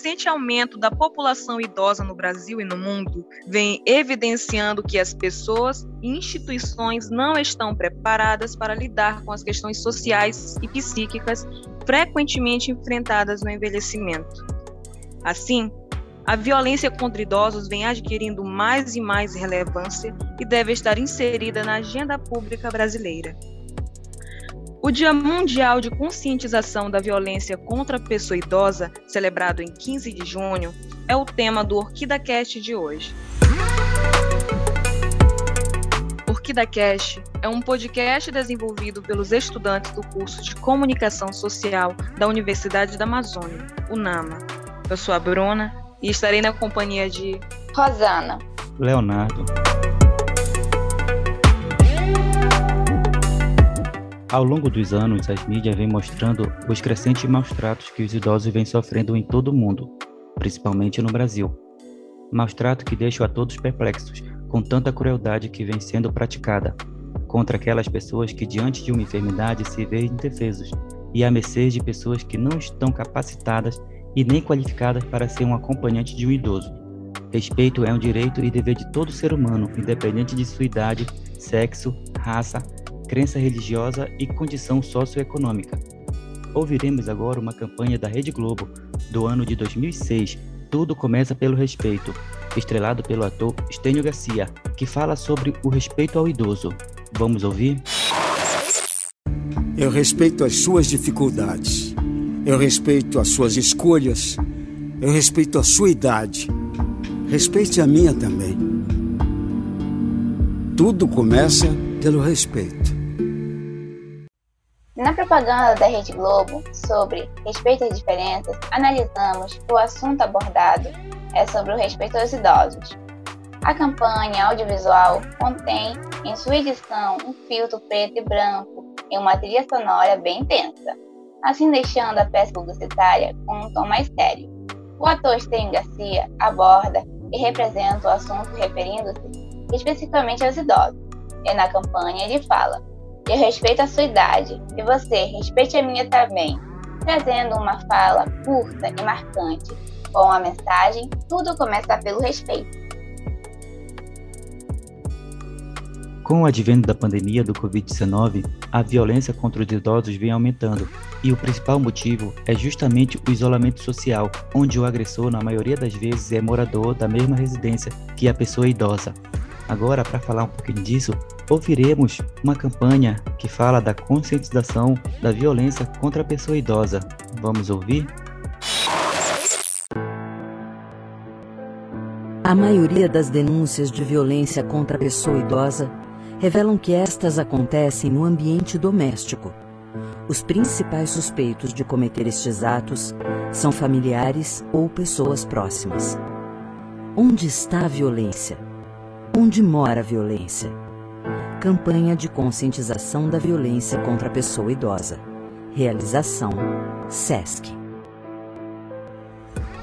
crescente aumento da população idosa no Brasil e no mundo vem evidenciando que as pessoas e instituições não estão preparadas para lidar com as questões sociais e psíquicas frequentemente enfrentadas no envelhecimento. Assim, a violência contra idosos vem adquirindo mais e mais relevância e deve estar inserida na agenda pública brasileira. O Dia Mundial de Conscientização da Violência contra a Pessoa Idosa, celebrado em 15 de junho, é o tema do OrquidaCast de hoje. OrquidaCast é um podcast desenvolvido pelos estudantes do curso de Comunicação Social da Universidade da Amazônia, UNAMA. Eu sou a Bruna e estarei na companhia de Rosana, Leonardo. Ao longo dos anos, as mídias vêm mostrando os crescentes maus-tratos que os idosos vêm sofrendo em todo o mundo, principalmente no Brasil. Maus-trato que deixam a todos perplexos com tanta crueldade que vem sendo praticada contra aquelas pessoas que, diante de uma enfermidade, se veem indefesos e à mercê de pessoas que não estão capacitadas e nem qualificadas para ser um acompanhante de um idoso. Respeito é um direito e dever de todo ser humano, independente de sua idade, sexo, raça, crença religiosa e condição socioeconômica. Ouviremos agora uma campanha da Rede Globo do ano de 2006, Tudo Começa pelo Respeito, estrelado pelo ator Estênio Garcia, que fala sobre o respeito ao idoso. Vamos ouvir? Eu respeito as suas dificuldades. Eu respeito as suas escolhas. Eu respeito a sua idade. Respeite a minha também. Tudo começa pelo respeito. Propaganda da Rede Globo sobre respeito às diferenças, analisamos que o assunto abordado é sobre o respeito aos idosos. A campanha audiovisual contém em sua edição um filtro preto e branco e uma trilha sonora bem intensa, assim deixando a peça publicitária com um tom mais sério. O ator Sten Garcia aborda e representa o assunto referindo-se especificamente aos idosos, e na campanha ele fala eu respeito a sua idade e você respeite a minha também, trazendo uma fala curta e marcante. Com a mensagem, tudo começa pelo respeito. Com o advento da pandemia do Covid-19, a violência contra os idosos vem aumentando, e o principal motivo é justamente o isolamento social, onde o agressor, na maioria das vezes, é morador da mesma residência que a pessoa idosa. Agora, para falar um pouquinho disso, ouviremos uma campanha que fala da conscientização da violência contra a pessoa idosa. Vamos ouvir? A maioria das denúncias de violência contra a pessoa idosa revelam que estas acontecem no ambiente doméstico. Os principais suspeitos de cometer estes atos são familiares ou pessoas próximas. Onde está a violência? Onde mora a violência? Campanha de conscientização da violência contra a pessoa idosa. Realização: SESC.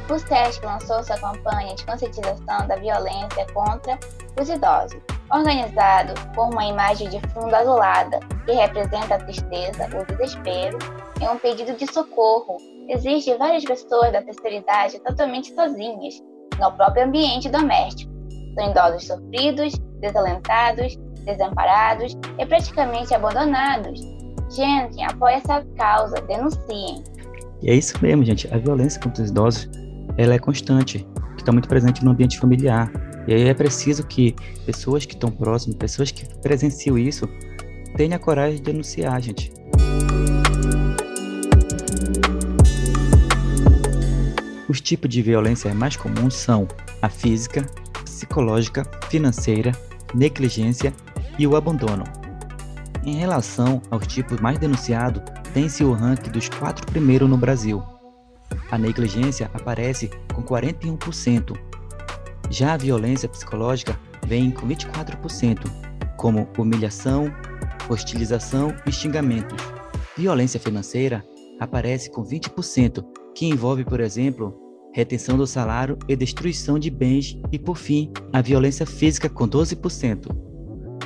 O SESC lançou sua campanha de conscientização da violência contra os idosos, organizado com uma imagem de fundo azulada que representa a tristeza, o desespero e um pedido de socorro. Existem várias pessoas da terceira idade totalmente sozinhas no próprio ambiente doméstico são idosos sofridos, desalentados, desamparados e praticamente abandonados. Gente, apoie essa causa, denunciem. E é isso mesmo, gente. A violência contra os idosos, ela é constante, está muito presente no ambiente familiar. E aí é preciso que pessoas que estão próximas, pessoas que presenciam isso, tenham a coragem de denunciar, gente. Os tipos de violência mais comuns são a física, psicológica, financeira, negligência e o abandono. Em relação aos tipos mais denunciados, tem-se o ranking dos quatro primeiros no Brasil. A negligência aparece com 41%. Já a violência psicológica vem com 24%, como humilhação, hostilização e xingamentos. Violência financeira aparece com 20%, que envolve, por exemplo, retenção do salário e destruição de bens e, por fim, a violência física com 12%.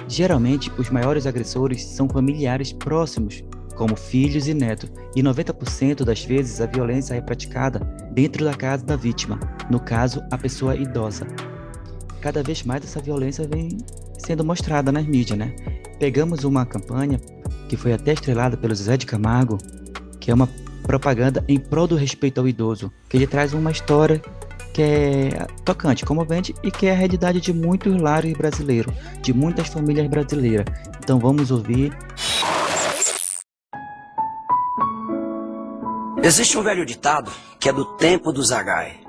Geralmente, os maiores agressores são familiares próximos, como filhos e netos, e 90% das vezes a violência é praticada dentro da casa da vítima, no caso, a pessoa idosa. Cada vez mais essa violência vem sendo mostrada nas mídias, né? Pegamos uma campanha que foi até estrelada pelo Zé de Camargo, que é uma propaganda em prol do respeito ao idoso, que ele traz uma história que é tocante, comovente e que é a realidade de muitos lares brasileiros, de muitas famílias brasileiras. Então vamos ouvir. Existe um velho ditado que é do tempo do Zagai.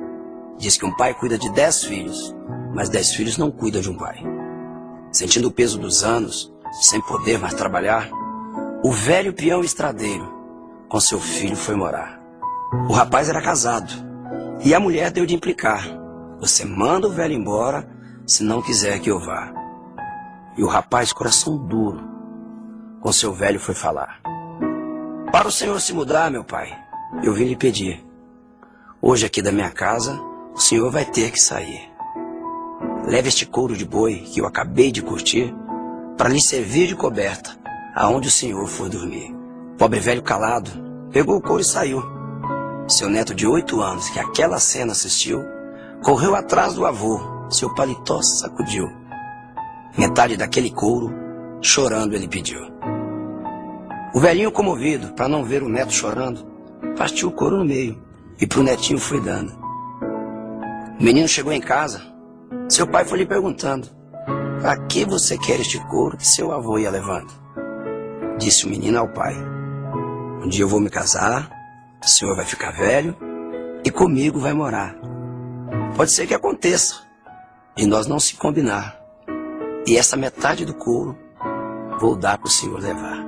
Diz que um pai cuida de dez filhos, mas dez filhos não cuidam de um pai. Sentindo o peso dos anos, sem poder mais trabalhar, o velho peão estradeiro com seu filho foi morar. O rapaz era casado e a mulher deu de implicar: Você manda o velho embora se não quiser que eu vá. E o rapaz, coração duro, com seu velho foi falar: Para o senhor se mudar, meu pai, eu vim lhe pedir. Hoje aqui da minha casa, o senhor vai ter que sair. Leve este couro de boi que eu acabei de curtir para lhe servir de coberta aonde o senhor for dormir. Pobre velho calado pegou o couro e saiu. Seu neto de oito anos, que aquela cena assistiu, correu atrás do avô, seu paletó sacudiu. Metade daquele couro, chorando, ele pediu. O velhinho, comovido, para não ver o neto chorando, partiu o couro no meio e pro netinho foi dando. O menino chegou em casa, seu pai foi lhe perguntando: Para que você quer este couro que seu avô ia levando? Disse o menino ao pai: Um dia eu vou me casar o senhor vai ficar velho e comigo vai morar. Pode ser que aconteça de nós não se combinar. E essa metade do couro vou dar para o senhor levar.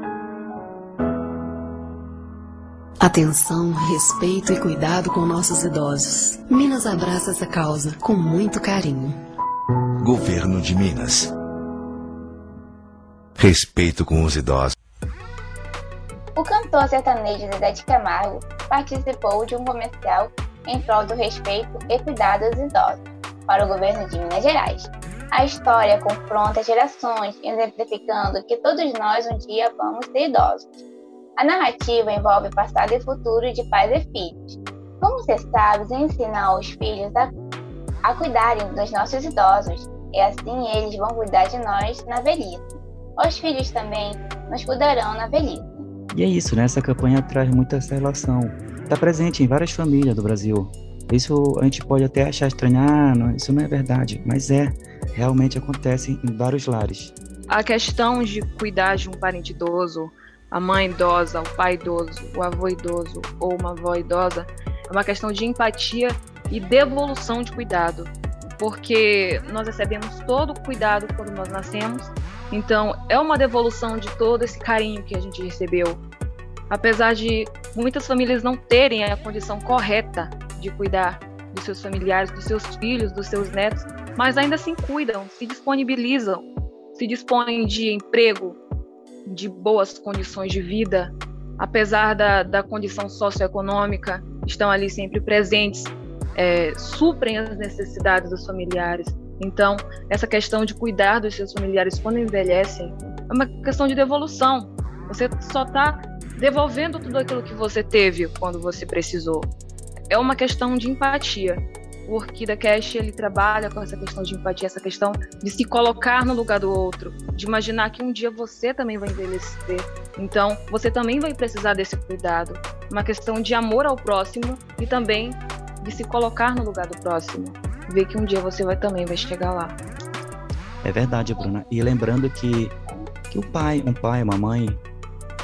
Atenção, respeito e cuidado com nossos idosos. Minas abraça essa causa com muito carinho. Governo de Minas. Respeito com os idosos. Cantor sertanejo Zé de Camargo participou de um comercial em prol do respeito e cuidado aos idosos para o governo de Minas Gerais. A história confronta gerações, exemplificando que todos nós um dia vamos ser idosos. A narrativa envolve passado e futuro de pais e filhos. Como ser sábios e ensinar os filhos a, a cuidarem dos nossos idosos, e assim eles vão cuidar de nós na velhice. Os filhos também nos cuidarão na velhice. E é isso, né? Essa campanha traz muita essa relação. Está presente em várias famílias do Brasil. Isso a gente pode até achar estranho, ah, não, isso não é verdade, mas é, realmente acontece em vários lares. A questão de cuidar de um parente idoso, a mãe idosa, o pai idoso, o avô idoso ou uma avó idosa, é uma questão de empatia e devolução de cuidado, porque nós recebemos todo o cuidado quando nós nascemos então, é uma devolução de todo esse carinho que a gente recebeu. Apesar de muitas famílias não terem a condição correta de cuidar dos seus familiares, dos seus filhos, dos seus netos, mas ainda assim cuidam, se disponibilizam, se dispõem de emprego, de boas condições de vida, apesar da, da condição socioeconômica, estão ali sempre presentes, é, suprem as necessidades dos familiares. Então, essa questão de cuidar dos seus familiares quando envelhecem é uma questão de devolução. Você só está devolvendo tudo aquilo que você teve quando você precisou. É uma questão de empatia. O Orquídea Cash ele trabalha com essa questão de empatia, essa questão de se colocar no lugar do outro, de imaginar que um dia você também vai envelhecer. Então, você também vai precisar desse cuidado. Uma questão de amor ao próximo e também de se colocar no lugar do próximo ver que um dia você vai também vai chegar lá. É verdade, Bruna. E lembrando que que o pai, um pai, uma mãe,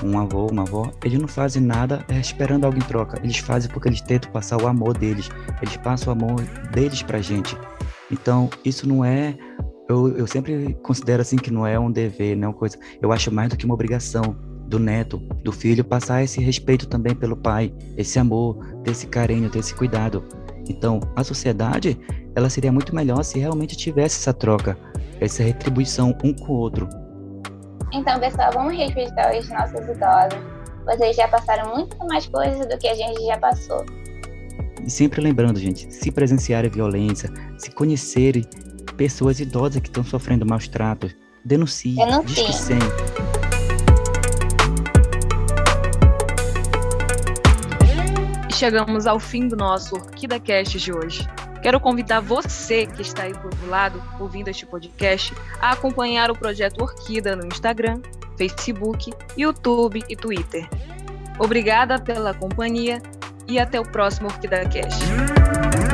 um avô, uma avó, eles não fazem nada esperando algo em troca. Eles fazem porque eles tentam passar o amor deles. Eles passam o amor deles pra gente. Então, isso não é. Eu, eu sempre considero assim que não é um dever, não é uma coisa. Eu acho mais do que uma obrigação do neto, do filho, passar esse respeito também pelo pai, esse amor, ter esse carinho, ter esse cuidado. Então, a sociedade, ela seria muito melhor se realmente tivesse essa troca, essa retribuição um com o outro. Então, pessoal, vamos respeitar os nossos idosos. Vocês já passaram muito mais coisas do que a gente já passou. E sempre lembrando, gente, se presenciarem violência, se conhecerem pessoas idosas que estão sofrendo maus tratos, denuncie, denuncie. diz que sim. chegamos ao fim do nosso Orquídea Cast de hoje. Quero convidar você que está aí outro lado, ouvindo este podcast, a acompanhar o projeto Orquídea no Instagram, Facebook, YouTube e Twitter. Obrigada pela companhia e até o próximo Orquídea Cast.